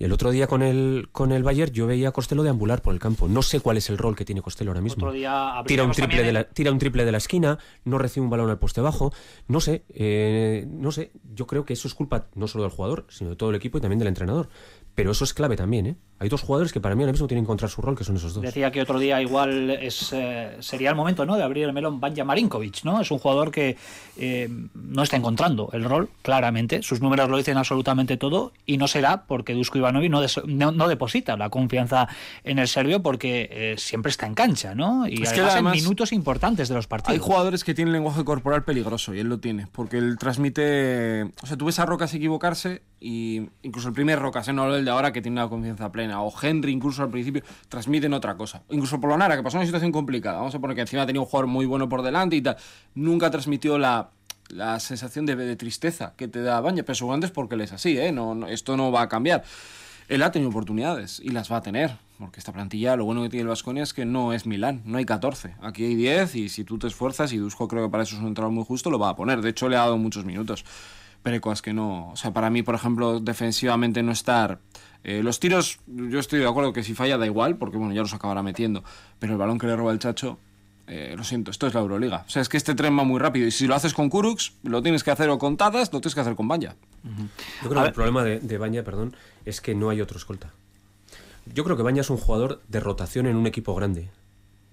Y el otro día con el, con el Bayern yo veía a Costello deambular por el campo. No sé cuál es el rol que tiene Costello ahora mismo. tira, un triple de la, tira un triple de la esquina, no recibe un balón al poste bajo. No sé, eh, no sé. Yo creo que eso es culpa no solo del jugador, sino de todo el equipo y también del entrenador. Pero eso es clave también, ¿eh? Hay dos jugadores que para mí ahora mismo tienen que encontrar su rol, que son esos dos. Decía que otro día igual es, eh, sería el momento ¿no? de abrir el melón Banja Marinkovic, ¿no? Es un jugador que eh, no está encontrando el rol, claramente. Sus números lo dicen absolutamente todo y no será porque Dusko Ivanovic no, no, deposita la confianza en el serbio porque eh, siempre está en cancha, ¿no? Y es además, que en minutos importantes de los partidos. Hay jugadores que tienen lenguaje corporal peligroso y él lo tiene, porque él transmite... O sea, tú ves a Rocas equivocarse y incluso el primer Rocas, no el de ahora que tiene una confianza plena, o Henry incluso al principio, transmiten otra cosa. Incluso Polonara, que pasó una situación complicada, vamos a poner que encima tenía un jugador muy bueno por delante y tal, nunca transmitió la, la sensación de, tristeza que te da Baña, pero seguramente es porque él es así, ¿eh? No, esto no va a cambiar. Él ha tenido oportunidades y las va a tener, porque esta plantilla, lo bueno que tiene el Vasconia es que no es Milán, no hay 14, aquí hay 10 y si tú te esfuerzas y Dusko creo que para eso es un entrenador muy justo, lo va a poner. De hecho, le ha dado muchos minutos. Pero hay cosas que no, o sea, para mí, por ejemplo, defensivamente no estar eh, los tiros, yo estoy de acuerdo que si falla da igual, porque bueno, ya los acabará metiendo. Pero el balón que le roba el Chacho, eh, lo siento, esto es la Euroliga. O sea, es que este tren va muy rápido. Y si lo haces con Kurux, lo tienes que hacer o con Tadas, lo tienes que hacer con Banya. Yo creo que el problema de, de Banya, perdón, es que no hay otro escolta. Yo creo que Banya es un jugador de rotación en un equipo grande.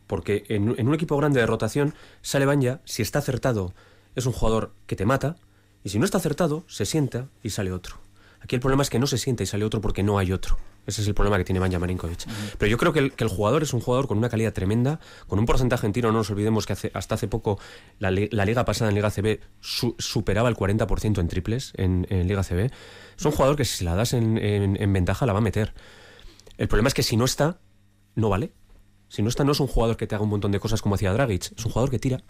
Porque en, en un equipo grande de rotación sale Banya, si está acertado, es un jugador que te mata. Y si no está acertado, se sienta y sale otro. Aquí el problema es que no se siente y sale otro porque no hay otro. Ese es el problema que tiene Banja Marinkovic. Pero yo creo que el, jugador es un jugador con una calidad tremenda, con un porcentaje en tiro. No nos olvidemos que hasta hace poco la, liga pasada en Liga CB superaba el 40% en triples en, Liga CB. Es un jugador que si la das en, en ventaja la va a meter. El problema es que si no está, no vale. Si no está, no es un jugador que te haga un montón de cosas como hacía Dragic. Es un jugador que tira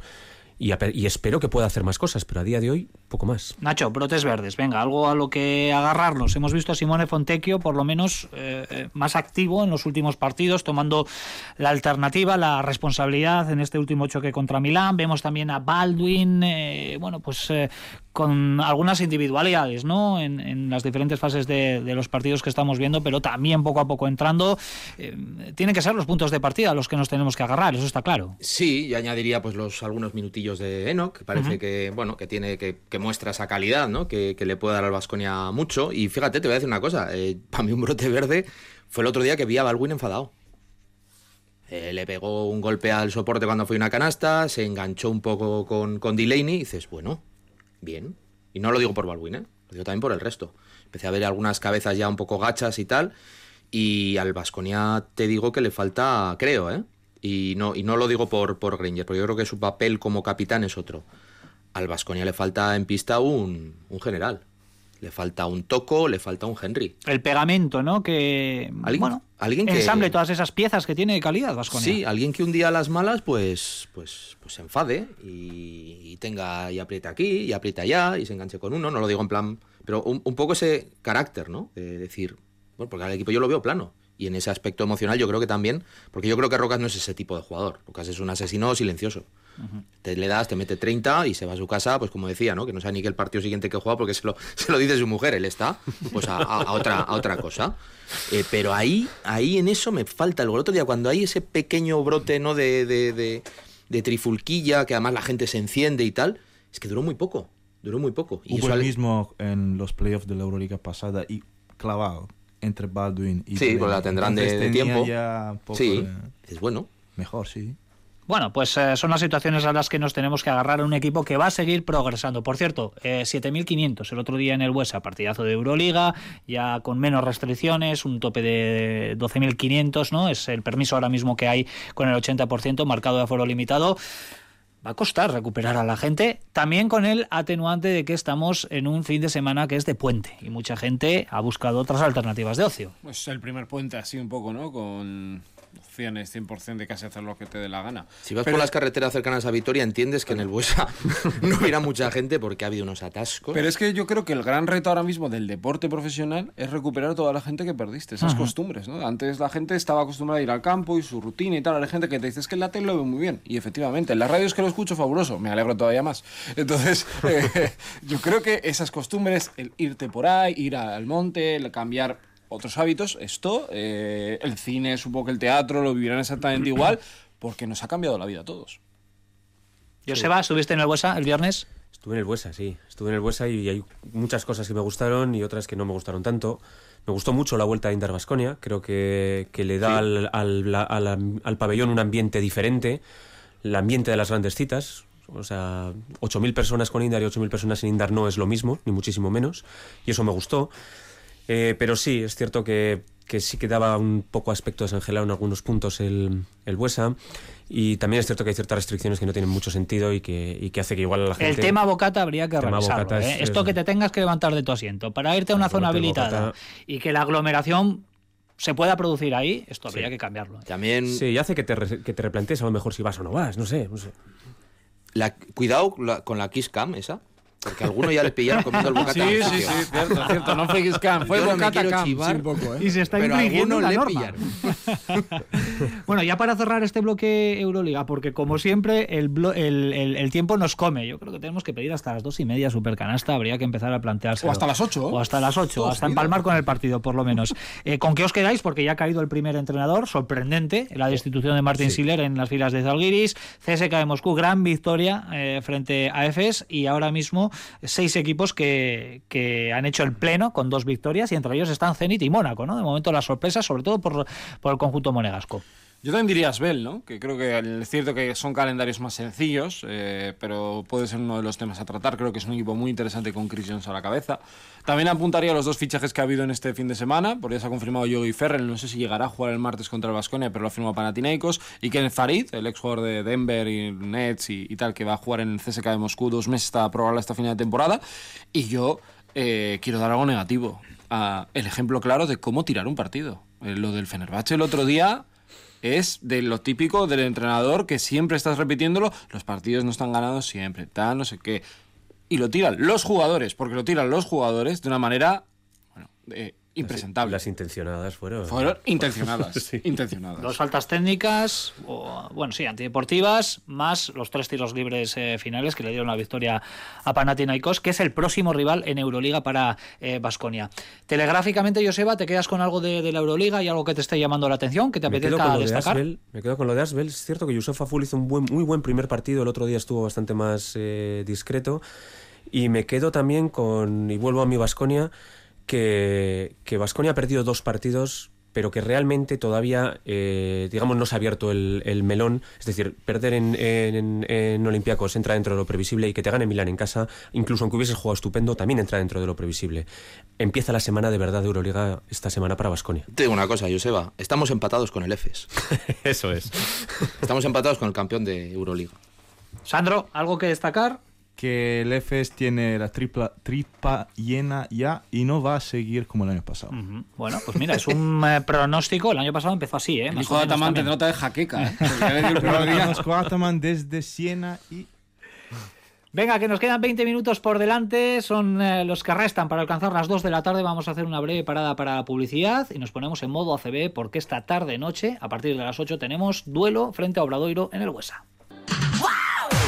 y, espero que pueda hacer más cosas, pero a día de hoy poco más. Nacho, brotes verdes, venga, algo a lo que agarrarnos. Hemos visto a Simone Fontecchio por lo menos eh, eh, más activo en los últimos partidos, tomando la alternativa, la responsabilidad en este último choque contra Milán. Vemos también a Baldwin, eh, bueno, pues con algunas individualidades, ¿no? En, las diferentes fases de, los partidos que estamos viendo, pero también poco a poco entrando. tienen que ser los puntos de partida los que nos tenemos que agarrar, eso está claro. Sí, y añadiría pues los algunos minutillos de Enoch, parece que, bueno, que tiene, que, muestra esa calidad, ¿no? Que, le puede dar al Vasconia mucho. Y fíjate, te voy a decir una cosa, eh, para mí un brote verde fue el otro día que vi a Balwin enfadado. Eh, le pegó un golpe al soporte cuando fue una canasta, se enganchó un poco con, con Delaney y dices, bueno, bien. Y no lo digo por Balwin, ¿eh? lo digo también por el resto. Empecé a ver algunas cabezas ya un poco gachas y tal. Y al Vasconia te digo que le falta, creo, ¿eh? Y no, y no lo digo por, por Granger, porque yo creo que su papel como capitán es otro. Al Vasconia le falta en pista un, un general. Le falta un Toco, le falta un Henry. El pegamento, ¿no? Que. ¿Alguien, bueno, alguien que. Ensamble todas esas piezas que tiene de calidad Vasconia. Sí, alguien que un día a las malas, pues. Pues, pues se enfade y, tenga. Y aprieta aquí, y aprieta allá, y se enganche con uno. No lo digo en plan. Pero un, un poco ese carácter, ¿no? De decir. Bueno, porque al equipo yo lo veo plano. Y en ese aspecto emocional yo creo que también, porque yo creo que Rocas no es ese tipo de jugador. Rocas es un asesino silencioso. Te le das, te mete 30 y se va a su casa, pues como decía, ¿no? Que no sabe ni que el partido siguiente que juega porque se lo, se lo dice su mujer, él está pues a, otra, a otra cosa. Eh, pero ahí, ahí en eso me falta el otro día, cuando hay ese pequeño brote, ¿no? De, de, de, trifulquilla, que además la gente se enciende y tal, es que duró muy poco. Duró muy poco. Y Hubo el mismo en los playoffs de la Euroliga pasada y clavado entre Baldwin y Sí, pues la tendrán de, tiempo. sí, es bueno. Mejor, sí. Bueno, pues eh, son las situaciones a las que nos tenemos que agarrar a un equipo que va a seguir progresando. Por cierto, eh, 7.500 el otro día en el Huesa, partidazo de Euroliga, ya con menos restricciones, un tope de 12.500, ¿no? Es el permiso ahora mismo que hay con el 80%, marcado de aforo limitado va a costar recuperar a la gente, también con el atenuante de que estamos en un fin de semana que es de puente y mucha gente ha buscado otras alternativas de ocio. Pues el primer puente así un poco, ¿no? Con opciones 100% de casi hacer lo que te dé la gana. Si vas por las carreteras cercanas a Vitoria, entiendes que en el Buesa no hubiera mucha gente porque ha habido unos atascos. Pero es que yo creo que el gran reto ahora mismo del deporte profesional es recuperar toda la gente que perdiste, esas costumbres, ¿no? Antes la gente estaba acostumbrada a ir al campo y su rutina y tal, ahora hay gente que te dice es que en la tele lo ve muy bien. Y efectivamente, en la radio es que lo escucho fabuloso, me alegro todavía más. Entonces, eh, yo creo que esas costumbres, el irte por ahí, ir al monte, el cambiar otros hábitos, esto, eh, el cine, supongo que el teatro lo vivirán exactamente igual, porque nos ha cambiado la vida a todos. Joseba, ¿estuviste en el Buesa el viernes? Estuve en el Buesa, sí. Estuve en el Buesa y hay muchas cosas que me gustaron y otras que no me gustaron tanto. Me gustó mucho la vuelta a Inter Basconia. Creo que, que le da al, al, al, pabellón un ambiente diferente. El ambiente de las grandes citas. O sea, 8.000 personas con Indar y 8.000 personas sin Indar no es lo mismo, ni muchísimo menos. Y eso me gustó. Eh, pero sí, es cierto que, que, sí que daba un poco aspecto desangelado en algunos puntos el, el Buesa. Y también es cierto que hay ciertas restricciones que no tienen mucho sentido y que, y que hace que igual a la gente... El tema bocata habría que revisarlo. ¿eh? Esto que te tengas que levantar de tu asiento para irte a una zona habilitada y que la aglomeración se pueda producir ahí, esto habría que cambiarlo. ¿eh? También... Sí, y hace que te, que te replantees a lo mejor si vas o no vas, no sé. No sé. La, cuidado con la Kiss Cam esa. Porque algunos ya le pillaron comiendo el bocata. Sí, sí, sí, cierto, cierto. No fue fue bocata cam. ¿eh? Y se está infringiendo la norma. bueno, ya para cerrar este bloque Euroliga, porque como siempre el, el, el, tiempo nos come. Yo creo que tenemos que pedir hasta las dos y media supercanasta. Habría que empezar a plantearse. O hasta las ocho. O hasta las ocho, hasta empalmar con el partido, por lo menos. Eh, ¿Con qué os quedáis? Porque ya ha caído el primer entrenador, sorprendente, la destitución de Martin sí. Siller en las filas de Zalgiris. CSK de Moscú, gran victoria eh, frente a EFES y ahora mismo seis equipos que, que, han hecho el pleno con dos victorias y entre ellos están Zenit y Mónaco, ¿no? De momento la sorpresa, sobre todo por, por el conjunto monegasco. Yo también diría Asbel, ¿no? Que creo que es cierto que son calendarios más sencillos, eh, pero puede ser uno de los temas a tratar. Creo que es un equipo muy interesante con Chris Jones a la cabeza. También apuntaría a los dos fichajes que ha habido en este fin de semana, porque ya se ha confirmado Yogi Ferrell, no sé si llegará a jugar el martes contra el Vasconia, pero lo ha firmado Panathinaikos, y Ken Farid, el ex jugador de Denver y Nets y, y, tal, que va a jugar en el CSK de Moscú dos meses para probarla esta final de temporada. Y yo eh, quiero dar algo negativo. Uh, el ejemplo claro de cómo tirar un partido. Eh, lo del Fenerbahce el otro día es de lo típico del entrenador que siempre estás repitiéndolo, los partidos no están ganados siempre, tal, no sé qué. Y lo tiran los jugadores, porque lo tiran los jugadores de una manera bueno, eh, impresentable. Las, las, intencionadas fueron. Fueron intencionadas. sí. intencionadas. Dos faltas técnicas, o, bueno, sí, antideportivas, más los tres tiros libres eh, finales que le dieron la victoria a Panathinaikos, que es el próximo rival en Euroliga para Basconia. Eh, Telegráficamente, Joseba, ¿te quedas con algo de, de, la Euroliga y algo que te esté llamando la atención, que te me apetezca de destacar? Asbel, me quedo con lo de Asbel. Es cierto que Yusuf Aful hizo un buen, muy buen primer partido, el otro día estuvo bastante más eh, discreto. Y me quedo también con, y vuelvo a mi Basconia, que Vasconia ha perdido dos partidos, pero que realmente todavía, eh, digamos, no se ha abierto el, el, melón. Es decir, perder en, en, en Olympiacos entra dentro de lo previsible y que te gane Milán en casa, incluso aunque hubieses jugado estupendo, también entra dentro de lo previsible. Empieza la semana de verdad de Euroliga esta semana para Vasconia. Te digo una cosa, Joseba, estamos empatados con el EFES. Eso es. Estamos empatados con el campeón de Euroliga. Sandro, ¿algo que destacar? Que el EFES tiene la tripla, tripa llena ya y no va a seguir como el año pasado. Uh -huh. Bueno, pues mira, es un eh, pronóstico. El año pasado empezó así, ¿eh? El hijo de Ataman te nota de jaqueca, ¿eh? Conozco a Ataman desde Siena y... Venga, que nos quedan 20 minutos por delante, son eh, los que restan para alcanzar las 2 de la tarde. Vamos a hacer una breve parada para la publicidad y nos ponemos en modo ACB porque esta tarde-noche, a partir de las 8, tenemos duelo frente a Obradoiro en el Huesa. ¡Wow!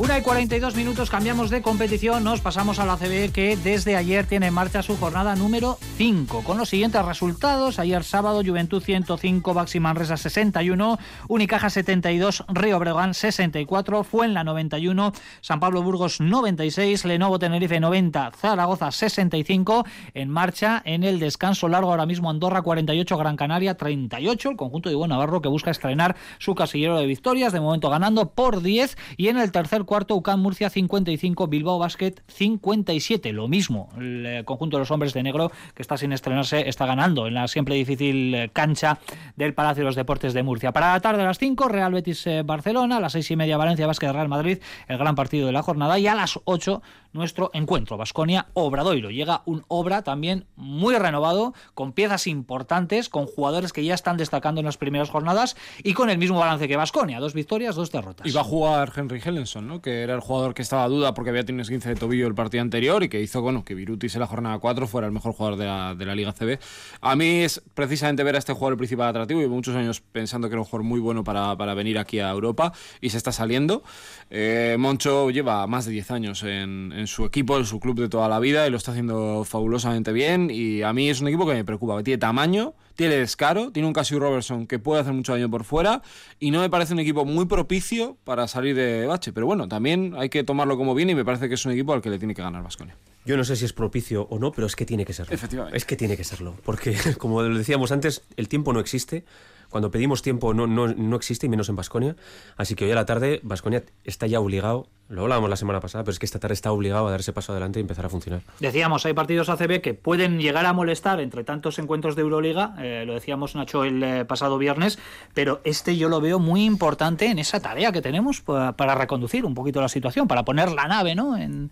Una y 42 minutos, cambiamos de competición, nos pasamos a la CB que desde ayer tiene en marcha su jornada número 5, con los siguientes resultados. Ayer sábado, Juventud 105, Baxi Manresa 61, Unicaja 72, Río Breogán 64, Fuenla 91, San Pablo Burgos 96, Lenovo Tenerife 90, Zaragoza 65, en marcha en el descanso largo ahora mismo Andorra 48, Gran Canaria 38, el conjunto de Igual Navarro que busca estrenar su casillero de victorias, de momento ganando por 10 y en el tercer cuarto, UCAM Murcia 55, Bilbao Basket 57. Lo mismo, el eh, conjunto de los hombres de negro que está sin estrenarse está ganando en la siempre difícil eh, cancha del Palacio de los Deportes de Murcia. Para la tarde a las 5, Real Betis Barcelona, a las 6 y media Valencia Basket Real Madrid, el gran partido de la jornada y a las 8 nuestro encuentro Basconia Obradoiro. Llega un Obra también muy renovado, con piezas importantes, con jugadores que ya están destacando en las primeras jornadas y con el mismo balance que Basconia, dos victorias, dos derrotas. Y va a jugar Henry Hellenson, ¿no? Que era el jugador que estaba a duda porque había tenido 15 de tobillo el partido anterior y que hizo bueno, que Virutis en la jornada 4 fuera el mejor jugador de la, de la Liga CB. A mí es precisamente ver a este jugador el principal atractivo. Llevo muchos años pensando que era un jugador muy bueno para, para venir aquí a Europa y se está saliendo. Eh, Moncho lleva más de 10 años en, en, su equipo, en su club de toda la vida y lo está haciendo fabulosamente bien. Y a mí es un equipo que me preocupa, que tiene tamaño, tiene descaro, tiene un Casio Robertson que puede hacer mucho daño por fuera y no me parece un equipo muy propicio para salir de bache. Pero bueno, también hay que tomarlo como bien y me parece que es un equipo al que le tiene que ganar Vasconia. Yo no sé si es propicio o no, pero es que tiene que serlo. Efectivamente. Es que tiene que serlo. Porque, como decíamos antes, el tiempo no existe. Cuando pedimos tiempo no, no, no existe, y menos en Basconia. Así que hoy a la tarde Basconia está ya obligado, lo hablábamos la semana pasada, pero es que esta tarde está obligado a dar ese paso adelante y empezar a funcionar. Decíamos, hay partidos ACB que pueden llegar a molestar entre tantos encuentros de Euroliga, eh, lo decíamos Nacho el eh, pasado viernes, pero este yo lo veo muy importante en esa tarea que tenemos para, para reconducir un poquito la situación, para poner la nave ¿no? en,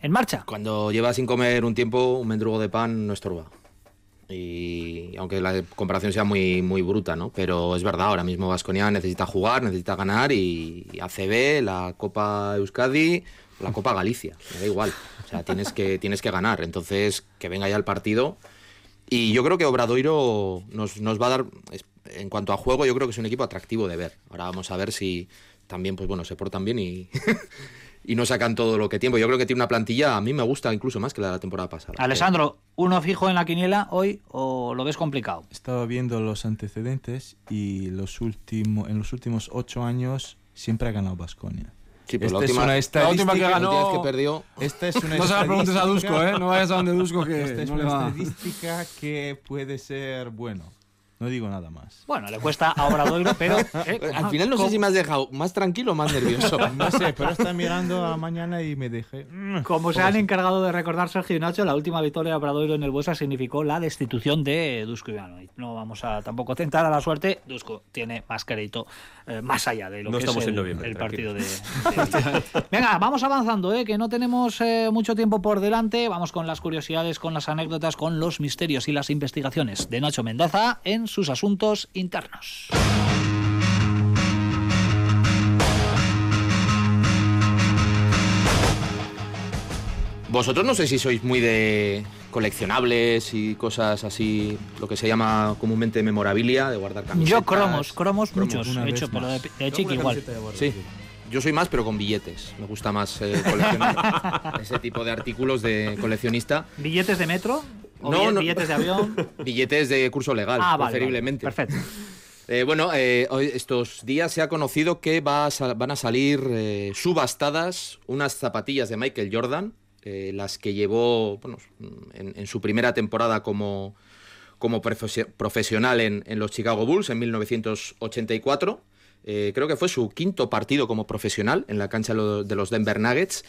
en marcha. Cuando llevas sin comer un tiempo, un mendrugo de pan no estorba y aunque la comparación sea muy, muy bruta, ¿no? Pero es verdad, ahora mismo Vasconia necesita jugar, necesita ganar y ACB, la Copa Euskadi, la Copa Galicia, me da igual. O sea, tienes que, tienes que ganar. Entonces, que venga ya el partido. Y yo creo que Obradoiro nos, nos va a dar, en cuanto a juego, yo creo que es un equipo atractivo de ver. Ahora vamos a ver si también, pues bueno, se portan bien y... y no sacan todo lo que tiempo. Yo creo que tiene una plantilla, a mí me gusta incluso más que la de la temporada pasada. Alessandro, ¿uno fijo en la quiniela hoy o lo ves complicado? Estaba viendo los antecedentes y los últimos, en los últimos ocho años siempre ha ganado Basconia. Sí, pues la, última, es una la última que ganó. que perdió. Esta es una no se la preguntes a Dusko, ¿eh? No vayas a donde Dusko que. Esta es no una le va. estadística que puede ser bueno. No digo nada más. Bueno, le cuesta a Obradoiro, pero... eh, Al final no sé si me has dejado más tranquilo o más nervioso. No sé, pero está mirando a mañana y me dejé. Como se han encargado de recordar Sergio y Nacho, la última victoria de Obradoiro en el Buesa significó la destitución de Dusko Ivanovic. No vamos a tampoco tentar a la suerte. Dusko tiene más crédito eh, más allá de lo No que estamos es el, en noviembre, el tranquilo. partido de, de- Venga, vamos avanzando, eh, que no tenemos eh, mucho tiempo por delante. Vamos con las curiosidades, con las anécdotas, con los misterios y las investigaciones de Nacho Mendaza en sus asuntos internos. Vosotros no sé si sois muy de coleccionables y cosas así, lo que se llama comúnmente memorabilia, de guardar camisetas. Yo cromos, cromos, muchos, he hecho, pero de, de chico igual. Sí. Yo soy más, pero con billetes. Me gusta más eh, coleccionar ese tipo de artículos de coleccionista. ¿Billetes de metro? ¿O No, bill- no. billetes de avión? Billetes de curso legal, ah, vale, preferiblemente. vale, Perfecto. Eh, bueno, eh, hoy, estos días se ha conocido que va a sal- van a salir eh, subastadas unas zapatillas de Michael Jordan, eh, las que llevó bueno, en, en su primera temporada como, como profesio- profesional en, en los Chicago Bulls en 1984. Eh, creo que fue su quinto partido como profesional en la cancha de los Denver Nuggets.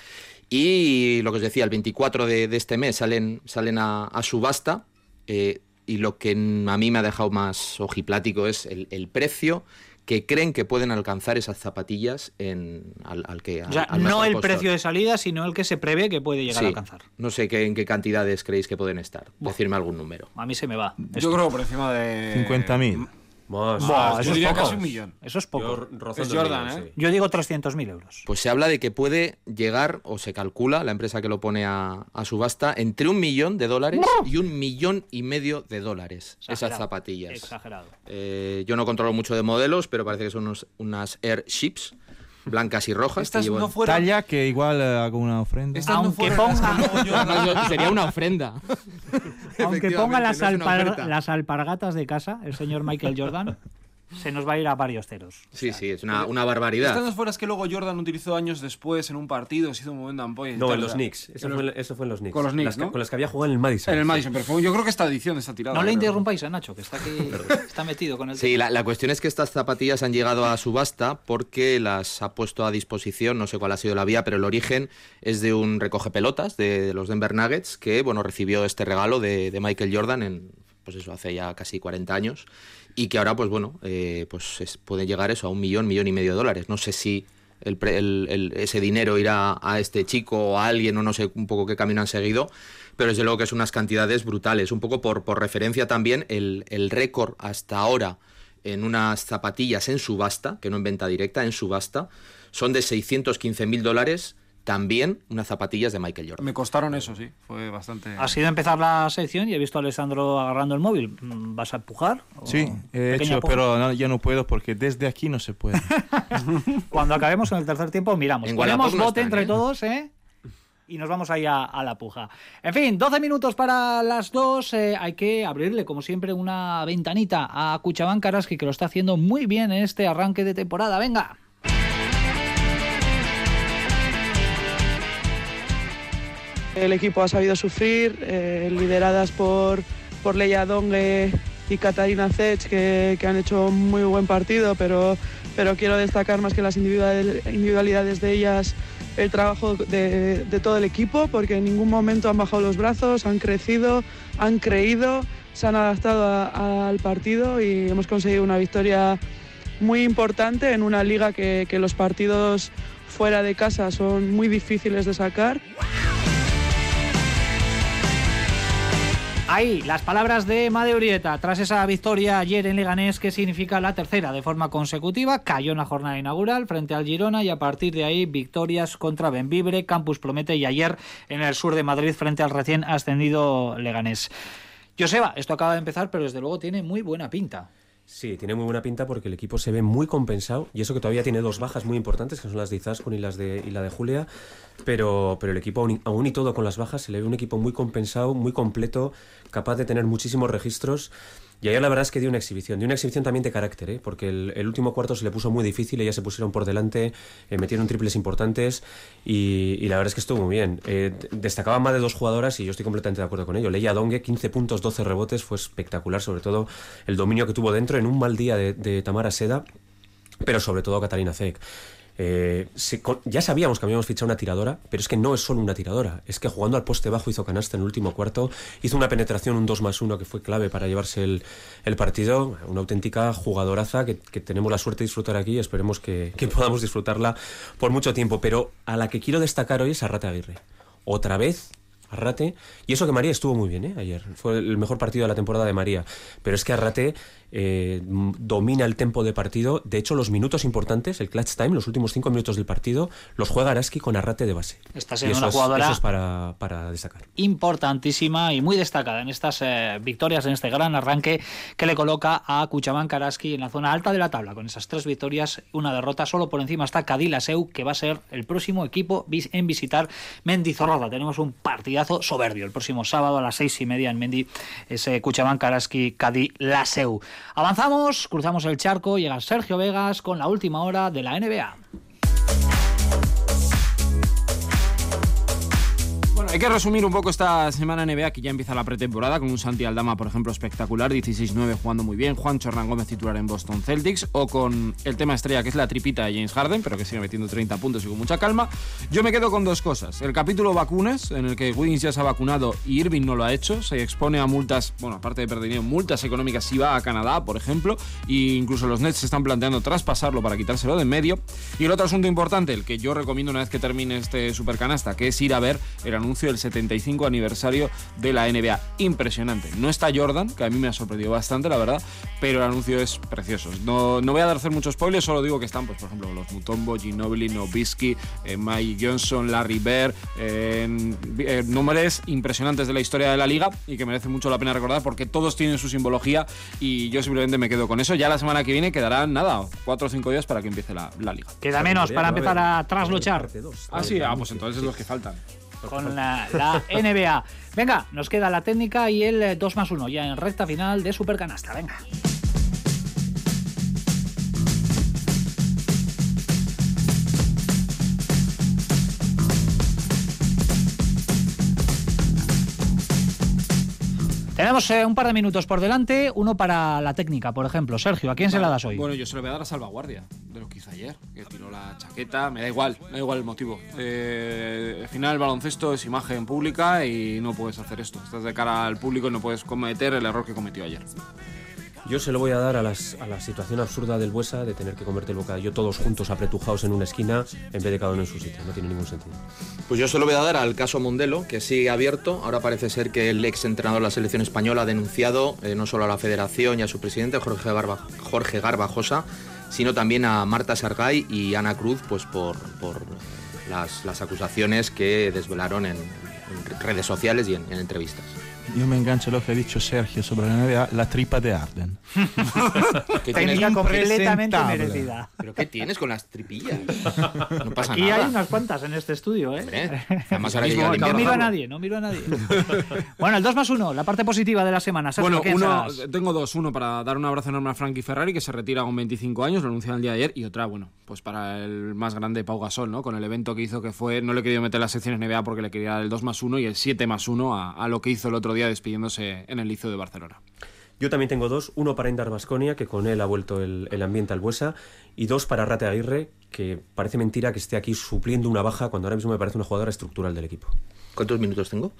Y lo que os decía, el 24 de, de este mes salen, salen a, a subasta. eh, y lo que a mí me ha dejado más ojiplático es el, el precio que creen que pueden alcanzar esas zapatillas en, al, al que O sea, al no el postor. precio de salida, sino el que se prevé que puede llegar Sí. a alcanzar. No sé qué, en qué cantidades creéis que pueden estar. Decirme algún número. A mí se me va. Yo creo por encima de. 50.000. Más. Yo eso es casi un millón. Eso es poco. Yo Yo, Es Jordan, millón, ¿eh? sí. digo 300.000 euros. Pues se habla de que puede llegar, o se calcula, la empresa que lo pone a, a subasta, entre un millón de dólares y un millón y medio de dólares. Esas zapatillas. Exagerado. Eh, yo no controlo mucho de modelos, pero parece que son unos- unas airships blancas y rojas. Estas que llevan- no. Talla que igual eh, hago una ofrenda. Estas Aunque ponga- yo. Sería una ofrenda. Aunque ponga las, no alpar- las alpargatas de casa, el señor Michael Jordan, se nos va a ir a varios ceros. Sí, sí, es una, una barbaridad. Están fuera es que luego Jordan utilizó años después en un partido, se hizo un momento ampolla. No, en los Knicks. Eso, fue, eso, fue, en los Knicks. Con los Knicks, Con las que había jugado en el Madison. En el Madison, pero yo creo que esta edición está tirada. No le interrumpáis a Nacho, que está aquí, está metido con el Sí, la, la, cuestión es que estas zapatillas han llegado a subasta porque las ha puesto a disposición, no sé cuál ha sido la vía, pero el origen es de un recoge pelotas de los Denver Nuggets que, bueno, recibió este regalo de, de Michael Jordan en, pues eso, hace ya casi 40 años y que ahora, pues bueno, eh, pues puede llegar eso a un millón, millón y medio de dólares. No sé si el, ese dinero irá a este chico o a alguien o no sé un poco qué camino han seguido, pero desde luego que es unas cantidades brutales. Un poco por, por referencia también, el, el récord hasta ahora en unas zapatillas en subasta, que no en venta directa, en subasta, son de 615 mil dólares también unas zapatillas de Michael Jordan. Me costaron eso, sí, fue bastante... Ha sido empezar la sección y he visto a Alessandro agarrando el móvil. ¿Vas a empujar? Sí, he hecho, pero ya no puedo porque desde aquí no se puede. Cuando acabemos en el tercer tiempo miramos. Ponemos bote entre ¿eh? todos, ¿eh? y nos vamos ahí a, la puja. En fin, 12 minutos para las dos. Eh, hay que abrirle, como siempre, una ventanita a Cuchabán Karaski, que lo está haciendo muy bien en este arranque de temporada. Venga. El equipo ha sabido sufrir, eh, lideradas por, por Leia Dongue y Katarina Zech, que, han hecho un muy buen partido, pero, pero quiero destacar más que las individualidades de ellas el trabajo de, todo el equipo, porque en ningún momento han bajado los brazos, han crecido, han creído, se han adaptado al partido y hemos conseguido una victoria muy importante en una liga que, que los partidos fuera de casa son muy difíciles de sacar. Ahí, las palabras de Made Urieta. Tras esa victoria ayer en Leganés, que significa la tercera de forma consecutiva, cayó en la jornada inaugural frente al Girona y a partir de ahí victorias contra Benvibre, Campus Promete y ayer en el sur de Madrid frente al recién ascendido Leganés. Joseba, esto acaba de empezar, pero desde luego tiene muy buena pinta. Sí, tiene muy buena pinta porque el equipo se ve muy compensado y eso que todavía tiene dos bajas muy importantes, que son las de Izaskun y, las de, y la de Julia, pero, pero el equipo aún, y todo con las bajas se le ve un equipo muy compensado, muy completo, capaz de tener muchísimos registros y ayer la verdad es que dio una exhibición, dio una exhibición también de carácter, ¿eh? porque el, último cuarto se le puso muy difícil, ellas se pusieron por delante, eh, metieron triples importantes y, la verdad es que estuvo muy bien. Eh, destacaban más de dos jugadoras y yo estoy completamente de acuerdo con ello. Leia Dongue, 15 puntos, 12 rebotes, fue espectacular, sobre todo el dominio que tuvo dentro en un mal día de, Tamara Seda, pero sobre todo Catalina Zek. Eh, ya sabíamos que habíamos fichado una tiradora, pero es que no es solo una tiradora, es que jugando al poste bajo hizo canasta en el último cuarto, hizo una penetración, un 2 más 1 que fue clave para llevarse el, partido, una auténtica jugadoraza que, tenemos la suerte de disfrutar aquí y esperemos que, que, podamos disfrutarla por mucho tiempo, pero a la que quiero destacar hoy es a Rata Aguirre. Otra vez Arrate. Y eso que María estuvo muy bien, ¿eh? Ayer. Fue el mejor partido de la temporada de María. Pero es que Arrate eh, domina el tempo de partido. De hecho, los minutos importantes, el clutch time, los últimos cinco minutos del partido, los juega Araski con Arrate de base. Está siendo una jugadora eso es para, para, destacar. Importantísima y muy destacada en estas eh, victorias, en este gran arranque que le coloca a Cuchamán Karaski en la zona alta de la tabla. Con esas tres victorias, una derrota, solo por encima está Seu que va a ser el próximo equipo en visitar Mendizorroza. Tenemos un partidazo soberbio el próximo sábado a las seis y media en Mendi, ese Cuchamán Karaski Seu Avanzamos, cruzamos el charco, llega Sergio Vegas con la última hora de la NBA. Hay que resumir un poco esta semana NBA que ya empieza la pretemporada con un Santi Aldama, por ejemplo, espectacular, 16-9 jugando muy bien, Juan Chorran Gómez titular en Boston Celtics o con el tema estrella que es la tripita de James Harden, pero que sigue metiendo 30 puntos y con mucha calma. Yo me quedo con dos cosas. El capítulo vacunas, en el que Wiggins ya se ha vacunado y Irving no lo ha hecho, se expone a multas, bueno, aparte de perder multas económicas si va a Canadá, por ejemplo, e incluso los Nets se están planteando traspasarlo para quitárselo de en medio. Y el otro asunto importante, el que yo recomiendo una vez que termine este supercanasta, que es ir a ver el anuncio del 75 aniversario de la NBA. Impresionante. No está Jordan, que a mí me ha sorprendido bastante, la verdad, pero el anuncio es precioso. No, no voy a dar hacer muchos spoilers, solo digo que están, pues, por ejemplo, los Mutombo, Ginobili, Nobisky, eh, Mike Johnson, Larry Bird, eh, eh, nombres impresionantes de la historia de la liga y que merece mucho la pena recordar porque todos tienen su simbología y yo simplemente me quedo con eso. Ya la semana que viene quedarán, nada, cuatro o cinco días para que empiece la, liga. Queda menos para empezar a trasluchar. Ah, sí, ah, pues entonces es los que faltan con la, NBA. Venga, nos queda la técnica y el 2 más 1 ya en recta final de Supercanasta. Venga. Tenemos eh, un par de minutos por delante, uno para la técnica, por ejemplo. Sergio, ¿a quién se la das hoy? Bueno, yo se lo voy a dar a Salvaguardia, de lo que hizo ayer, que tiró la chaqueta, me da igual, me da igual el motivo. Eh, al final el baloncesto es imagen pública y no puedes hacer esto. Estás de cara al público y no puedes cometer el error que cometió ayer. Yo se lo voy a dar a, la situación absurda del Buesa de tener que comerte el bocadillo todos juntos apretujados en una esquina en vez de cada uno en su sitio. No tiene ningún sentido. Pues yo se lo voy a dar al caso Mondelo, que sigue abierto. Ahora parece ser que el ex entrenador de la selección española ha denunciado eh, no solo a la federación y a su presidente, Jorge, Garba, Jorge Garbajosa, sino también a Marta Sargay y Ana Cruz pues por, las, acusaciones que desvelaron en, redes sociales y en entrevistas. Yo me engancho lo que ha dicho Sergio sobre la NBA, la tripa de Arden. Técnica completamente merecida. ¿Pero qué tienes con las tripillas? No pasa Aquí nada. hay unas cuantas en este estudio, ¿eh? Hombre, además ahora que no, miro a nadie, no miro a nadie. bueno, el 2 más 1, la parte positiva de la semana. Sergio, Bueno, ¿quién uno, tengo dos. Uno para dar un abrazo enorme a Frankie Ferrari, que se retira con 25 años, lo anunciaron el día de ayer. Y otra, bueno, pues para el más grande Pau Gasol, ¿no? Con el evento que hizo que fue, no le quería meter las secciones NBA porque le quería dar el 2 más 1 y el 7 más 1 a, a lo que hizo el otro día despidiéndose en el Liceo de Barcelona. Yo también tengo dos, uno para Indar Basconia, que con él ha vuelto el, el ambiente al Buesa, y dos para Rate Aguirre, que parece mentira que esté aquí supliendo una baja cuando ahora mismo me parece una jugadora estructural del equipo. ¿Cuántos minutos tengo?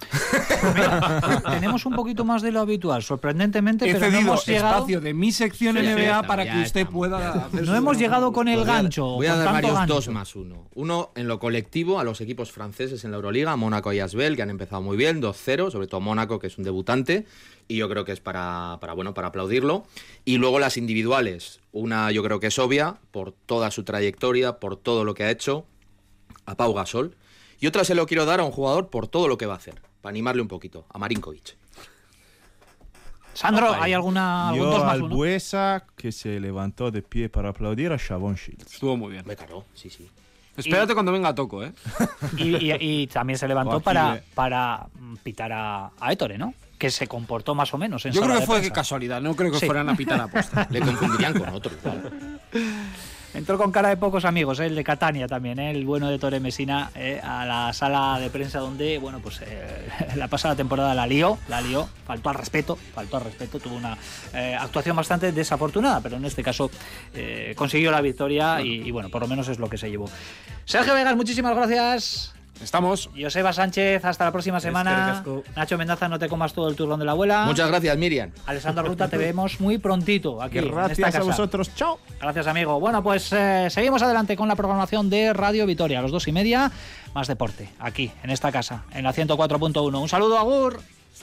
Mira, tenemos un poquito más de lo habitual, sorprendentemente, He pero no hemos llegado, espacio de mi sección Sí, NBA para que usted estamos. pueda hacer no su- hemos llegado con el Voy a- gancho. Voy a dar varios gancho. dos más uno. Uno en lo colectivo a los equipos franceses en la Euroliga, Mónaco y Asbel, que han empezado muy bien, 2-0, sobre todo Mónaco, que es un debutante, y yo creo que es para, para, bueno, para aplaudirlo. Y luego las individuales, una yo creo que es obvia, por toda su trayectoria, por todo lo que ha hecho, a Pau Gasol. Y otra se lo quiero dar a un jugador por todo lo que va a hacer, para animarle un poquito, a Marinkovic. Sandro, ¿hay alguna algún Yo dos más al uno? Buesa, que se levantó de pie para aplaudir a Chavon Shields. Estuvo muy bien. Me caro, sí, sí. Espérate cuando venga Toco, ¿eh? Y, y- y también se levantó para, eh. para mm, pitar a, a Ettore, ¿no? Que se comportó más o menos en Yo sala creo que de fue prensa. casualidad, no creo que Sí. fueran a pitar a posta. Le confundirían con otro igual. Entró con cara de pocos amigos, ¿eh? el de Catania también, ¿eh? el bueno de Tore Mesina, ¿eh? a la sala de prensa donde, bueno, pues la pasada temporada la lió, la lió, faltó al respeto, faltó al respeto, tuvo una actuación bastante desafortunada, pero en este caso consiguió la victoria y, y, bueno, por lo menos es lo que se llevó. Sergio Vegas, muchísimas gracias. Estamos. Joseba Sánchez, hasta la próxima semana. Nacho Mendaza, no te comas todo el turrón de la abuela. Muchas gracias, Miriam. Alessandro Ruta, te vemos muy prontito aquí. en esta Gracias a casa. vosotros, chao. Gracias, amigo. Bueno, pues eh, seguimos adelante con la programación de Radio Vitoria, a los dos y media, más deporte, aquí, en esta casa, en la 104.1. Un saludo, Agur.